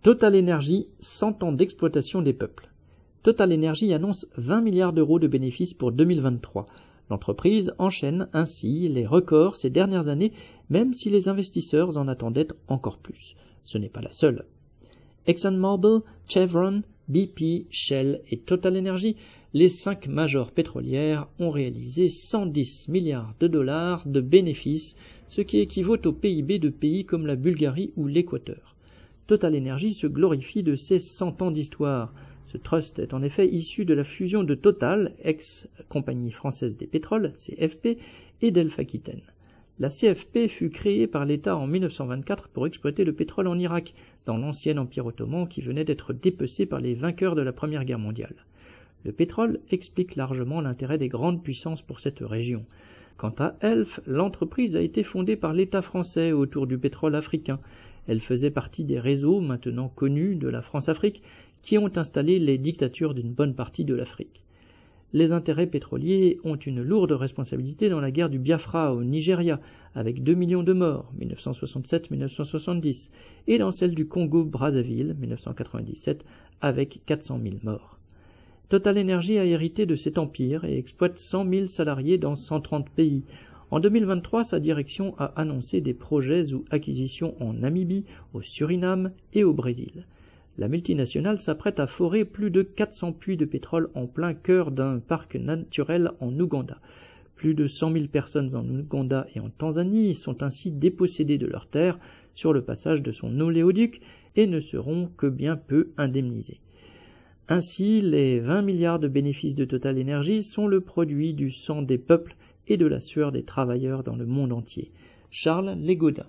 Total Energy, 100 ans d'exploitation des peuples. Total Energy annonce 20 milliards d'euros de bénéfices pour 2023. L'entreprise enchaîne ainsi les records ces dernières années, même si les investisseurs en attendaient encore plus. Ce n'est pas la seule. ExxonMobil, Chevron, BP, Shell et Total Energy, les cinq majors pétrolières ont réalisé 110 milliards de dollars de bénéfices, ce qui équivaut au PIB de pays comme la Bulgarie ou l'Équateur. Total Energy se glorifie de ses 100 ans d'histoire. Ce trust est en effet issu de la fusion de Total, ex-compagnie française des pétroles, CFP, et d'Elf Aquitaine. La CFP fut créée par l'État en 1924 pour exploiter le pétrole en Irak, dans l'ancien empire ottoman qui venait d'être dépecé par les vainqueurs de la Première Guerre mondiale. Le pétrole explique largement l'intérêt des grandes puissances pour cette région. Quant à Elf, l'entreprise a été fondée par l'État français autour du pétrole africain. Elle faisait partie des réseaux maintenant connus de la France-Afrique qui ont installé les dictatures d'une bonne partie de l'Afrique. Les intérêts pétroliers ont une lourde responsabilité dans la guerre du Biafra au Nigeria, avec 2 millions de morts, 1967-1970, et dans celle du Congo-Brazzaville, 1997, avec 400 000 morts. Total Energy a hérité de cet empire et exploite 100 000 salariés dans 130 pays, en 2023, sa direction a annoncé des projets ou acquisitions en Namibie, au Suriname et au Brésil. La multinationale s'apprête à forer plus de 400 puits de pétrole en plein cœur d'un parc naturel en Ouganda. Plus de 100 000 personnes en Ouganda et en Tanzanie sont ainsi dépossédées de leurs terres sur le passage de son oléoduc et ne seront que bien peu indemnisées. Ainsi, les 20 milliards de bénéfices de Total Energy sont le produit du sang des peuples et de la sueur des travailleurs dans le monde entier. Charles Légodin